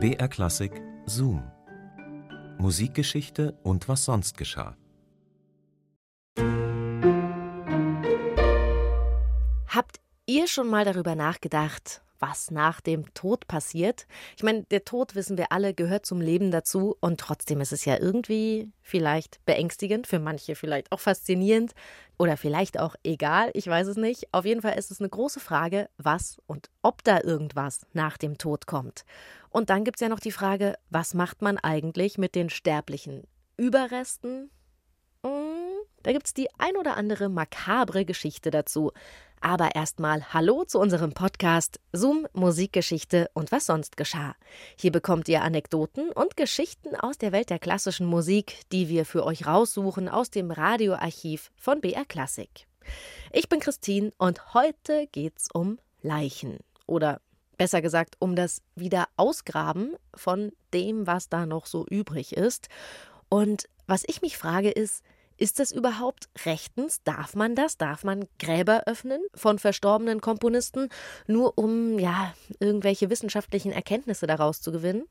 BR Klassik Zoom. Musikgeschichte und was sonst geschah. Habt ihr schon mal darüber nachgedacht, was nach dem Tod passiert? Ich meine, der Tod, wissen wir alle, gehört zum Leben dazu und trotzdem ist es ja irgendwie vielleicht beängstigend, für manche vielleicht auch faszinierend oder vielleicht auch egal, ich weiß es nicht. Auf jeden Fall ist es eine große Frage, was und ob da irgendwas nach dem Tod kommt. Und dann gibt es ja noch die Frage, was macht man eigentlich mit den sterblichen Überresten? Hm, da gibt es die ein oder andere makabre Geschichte dazu. Aber erstmal Hallo zu unserem Podcast Zoom Musikgeschichte und was sonst geschah. Hier bekommt ihr Anekdoten und Geschichten aus der Welt der klassischen Musik, die wir für euch raussuchen aus dem Radioarchiv von BR Klassik. Ich bin Christine und heute geht's um Leichen oder besser gesagt um das Wiederausgraben von dem, was da noch so übrig ist. Und was ich mich frage ist, ist das überhaupt rechtens? Darf man das? Darf man Gräber öffnen von verstorbenen Komponisten, nur um ja irgendwelche wissenschaftlichen Erkenntnisse daraus zu gewinnen?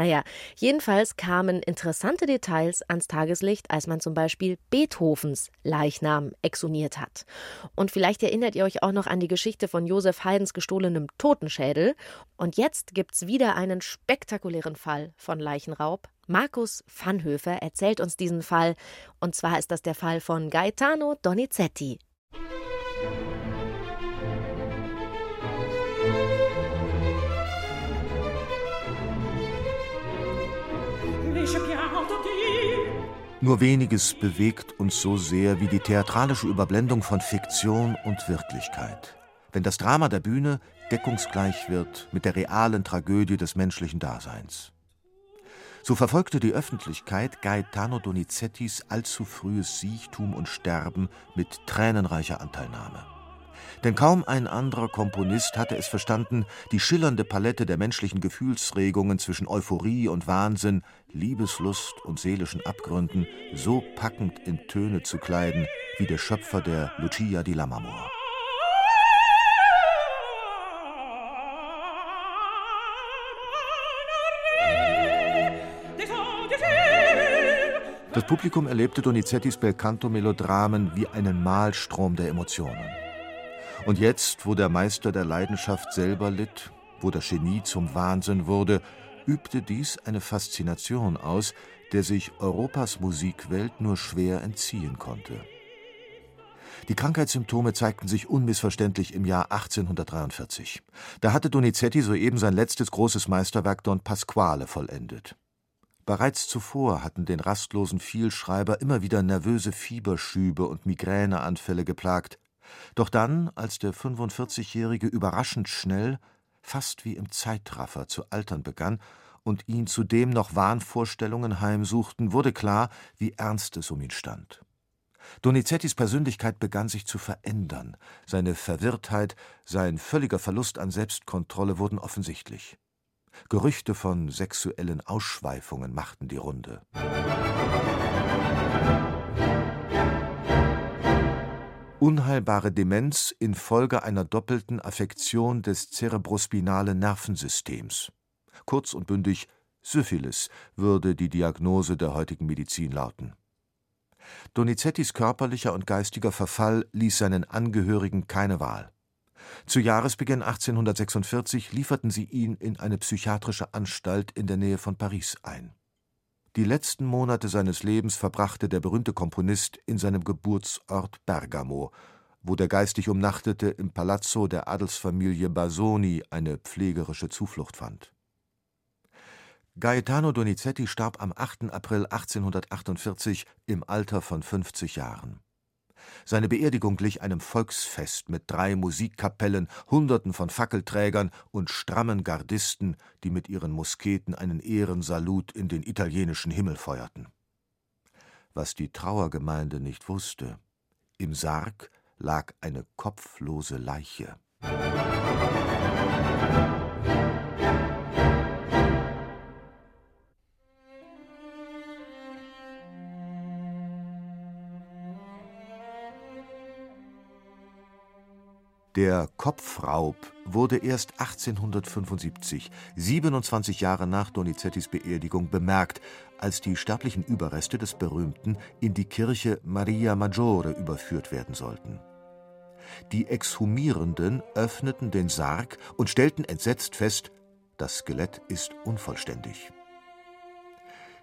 Naja, jedenfalls kamen interessante Details ans Tageslicht, als man zum Beispiel Beethovens Leichnam exhumiert hat. Und vielleicht erinnert ihr euch auch noch an die Geschichte von Josef Haydns gestohlenem Totenschädel. Und jetzt gibt's wieder einen spektakulären Fall von Leichenraub Markus Vanhöfer erzählt uns diesen Fall, und zwar ist das der Fall von Gaetano Donizetti. Nur weniges bewegt uns so sehr wie die theatralische Überblendung von Fiktion und Wirklichkeit. Wenn das Drama der Bühne deckungsgleich wird mit der realen Tragödie des menschlichen Daseins. So verfolgte die Öffentlichkeit Gaetano Donizettis allzu frühes Siechtum und Sterben mit tränenreicher Anteilnahme. Denn kaum ein anderer Komponist hatte es verstanden, die schillernde Palette der menschlichen Gefühlsregungen zwischen Euphorie und Wahnsinn, Liebeslust und seelischen Abgründen so packend in Töne zu kleiden wie der Schöpfer der Lucia di Lammermoor. Das Publikum erlebte Donizettis Belcanto-Melodramen wie einen Mahlstrom der Emotionen. Und jetzt, wo der Meister der Leidenschaft selber litt, wo das Genie zum Wahnsinn wurde, übte dies eine Faszination aus, der sich Europas Musikwelt nur schwer entziehen konnte. Die Krankheitssymptome zeigten sich unmissverständlich im Jahr 1843. Da hatte Donizetti soeben sein letztes großes Meisterwerk Don Pasquale vollendet. Bereits zuvor hatten den rastlosen Vielschreiber immer wieder nervöse Fieberschübe und Migräneanfälle geplagt. Doch dann, als der 45-Jährige überraschend schnell, fast wie im Zeitraffer zu altern begann und ihn zudem noch Wahnvorstellungen heimsuchten, wurde klar, wie ernst es um ihn stand. Donizettis Persönlichkeit begann sich zu verändern, seine Verwirrtheit, sein völliger Verlust an Selbstkontrolle wurden offensichtlich. Gerüchte von sexuellen Ausschweifungen machten die Runde. Unheilbare Demenz infolge einer doppelten Affektion des cerebrospinalen Nervensystems. Kurz und bündig Syphilis würde die Diagnose der heutigen Medizin lauten. Donizettis körperlicher und geistiger Verfall ließ seinen Angehörigen keine Wahl. Zu Jahresbeginn 1846 lieferten sie ihn in eine psychiatrische Anstalt in der Nähe von Paris ein. Die letzten Monate seines Lebens verbrachte der berühmte Komponist in seinem Geburtsort Bergamo, wo der geistig Umnachtete im Palazzo der Adelsfamilie Basoni eine pflegerische Zuflucht fand. Gaetano Donizetti starb am 8. April 1848 im Alter von 50 Jahren. Seine Beerdigung glich einem Volksfest mit drei Musikkapellen, Hunderten von Fackelträgern und strammen Gardisten, die mit ihren Musketen einen Ehrensalut in den italienischen Himmel feuerten. Was die Trauergemeinde nicht wusste: Im Sarg lag eine kopflose Leiche. Der Kopfraub wurde erst 1875, 27 Jahre nach Donizettis Beerdigung, bemerkt, als die sterblichen Überreste des Berühmten in die Kirche Maria Maggiore überführt werden sollten. Die Exhumierenden öffneten den Sarg und stellten entsetzt fest, das Skelett ist unvollständig.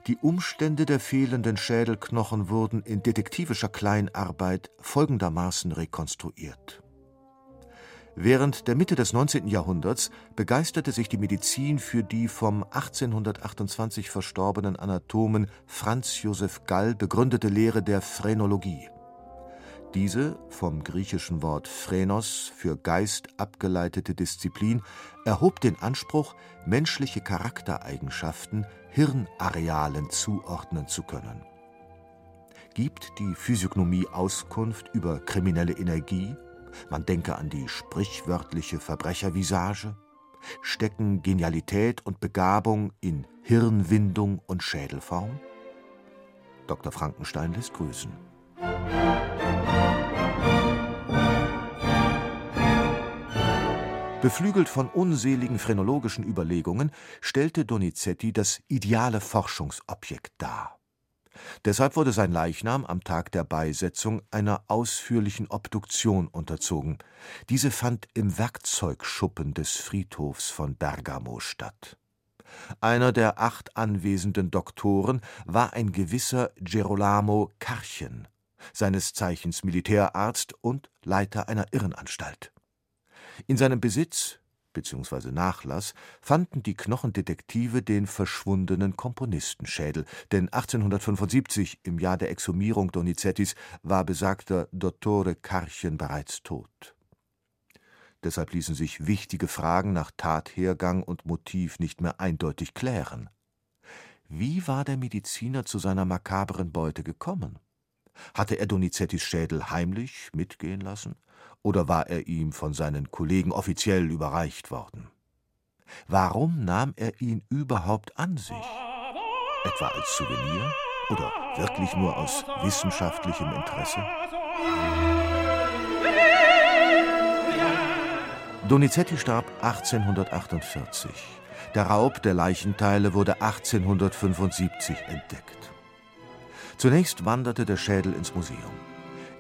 Die Umstände der fehlenden Schädelknochen wurden in detektivischer Kleinarbeit folgendermaßen rekonstruiert Während der Mitte des 19. Jahrhunderts begeisterte sich die Medizin für die vom 1828 verstorbenen Anatomen Franz Joseph Gall begründete Lehre der Phrenologie. Diese, vom griechischen Wort phrenos für Geist abgeleitete Disziplin, erhob den Anspruch, menschliche Charaktereigenschaften Hirnarealen zuordnen zu können. Gibt die Physiognomie Auskunft über kriminelle Energie man denke an die sprichwörtliche Verbrechervisage, stecken Genialität und Begabung in Hirnwindung und Schädelform? Dr. Frankenstein lässt grüßen. Beflügelt von unseligen phrenologischen Überlegungen stellte Donizetti das ideale Forschungsobjekt dar. Deshalb wurde sein Leichnam am Tag der Beisetzung einer ausführlichen Obduktion unterzogen. Diese fand im Werkzeugschuppen des Friedhofs von Bergamo statt. Einer der acht anwesenden Doktoren war ein gewisser Gerolamo Karchen, seines Zeichens Militärarzt und Leiter einer Irrenanstalt. In seinem Besitz bzw. Nachlass fanden die Knochendetektive den verschwundenen Komponistenschädel, denn 1875, im Jahr der Exhumierung Donizettis, war besagter Dottore Karchen bereits tot. Deshalb ließen sich wichtige Fragen nach Tathergang und Motiv nicht mehr eindeutig klären. Wie war der Mediziner zu seiner makabren Beute gekommen? Hatte er Donizettis Schädel heimlich mitgehen lassen? oder war er ihm von seinen Kollegen offiziell überreicht worden? Warum nahm er ihn überhaupt an sich? Etwa als Souvenir oder wirklich nur aus wissenschaftlichem Interesse? Donizetti starb 1848. Der Raub der Leichenteile wurde 1875 entdeckt. Zunächst wanderte der Schädel ins Museum.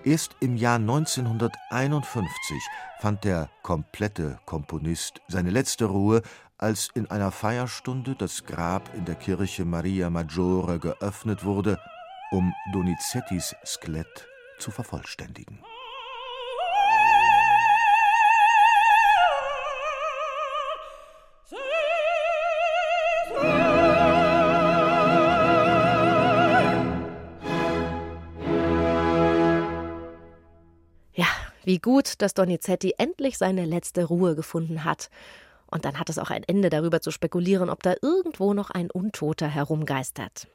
Erst im Jahr 1951 fand der komplette Komponist seine letzte Ruhe, als in einer Feierstunde das Grab in der Kirche Maria Maggiore geöffnet wurde, um Donizettis Skelett zu vervollständigen. Wie gut, dass Donizetti endlich seine letzte Ruhe gefunden hat. Und dann hat es auch ein Ende darüber zu spekulieren, ob da irgendwo noch ein Untoter herumgeistert.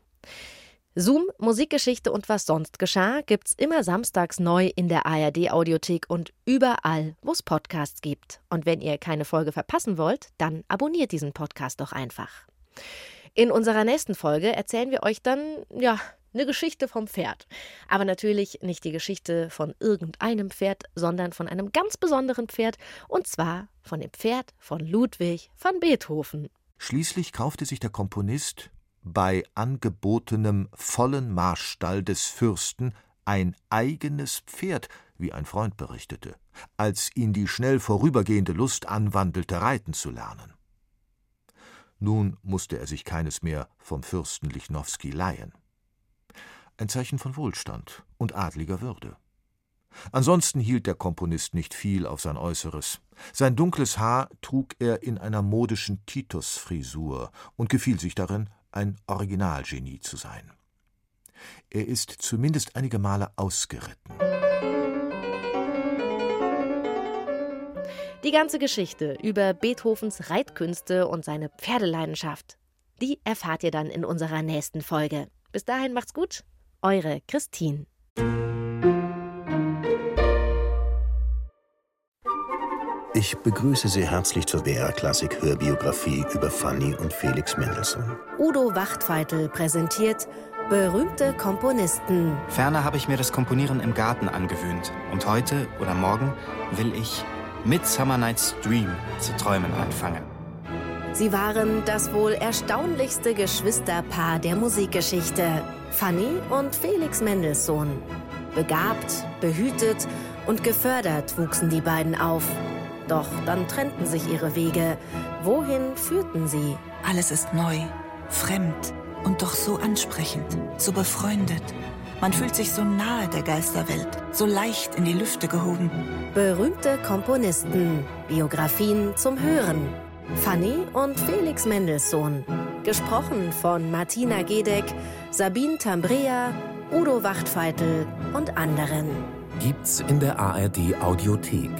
Zoom, Musikgeschichte und was sonst geschah, gibt's immer samstags neu in der ARD-Audiothek und überall, wo es Podcasts gibt. Und wenn ihr keine Folge verpassen wollt, dann abonniert diesen Podcast doch einfach. In unserer nächsten Folge erzählen wir euch dann, ja, eine Geschichte vom Pferd. Aber natürlich nicht die Geschichte von irgendeinem Pferd, sondern von einem ganz besonderen Pferd, und zwar von dem Pferd von Ludwig van Beethoven. Schließlich kaufte sich der Komponist bei angebotenem vollen Marstall des Fürsten ein eigenes Pferd, wie ein Freund berichtete, als ihn die schnell vorübergehende Lust anwandelte, reiten zu lernen. Nun musste er sich keines mehr vom Fürsten Lichnowsky leihen ein Zeichen von Wohlstand und adliger Würde. Ansonsten hielt der Komponist nicht viel auf sein Äußeres. Sein dunkles Haar trug er in einer modischen Titus-Frisur und gefiel sich darin, ein Originalgenie zu sein. Er ist zumindest einige Male ausgeritten. Die ganze Geschichte über Beethovens Reitkünste und seine Pferdeleidenschaft, die erfahrt ihr dann in unserer nächsten Folge. Bis dahin macht's gut. Eure Christine. Ich begrüße Sie herzlich zur BR Klassik Hörbiografie über Fanny und Felix Mendelssohn. Udo Wachtfeitel präsentiert berühmte Komponisten. Ferner habe ich mir das Komponieren im Garten angewöhnt und heute oder morgen will ich Midsummer Night's Dream zu träumen anfangen. Sie waren das wohl erstaunlichste Geschwisterpaar der Musikgeschichte, Fanny und Felix Mendelssohn. Begabt, behütet und gefördert wuchsen die beiden auf. Doch dann trennten sich ihre Wege. Wohin führten sie? Alles ist neu, fremd und doch so ansprechend, so befreundet. Man fühlt sich so nahe der Geisterwelt, so leicht in die Lüfte gehoben. Berühmte Komponisten, Biografien zum Hören. Fanny und Felix Mendelssohn. Gesprochen von Martina Gedeck, Sabine Tambrea, Udo Wachtfeitel und anderen. Gibt's in der ARD Audiothek.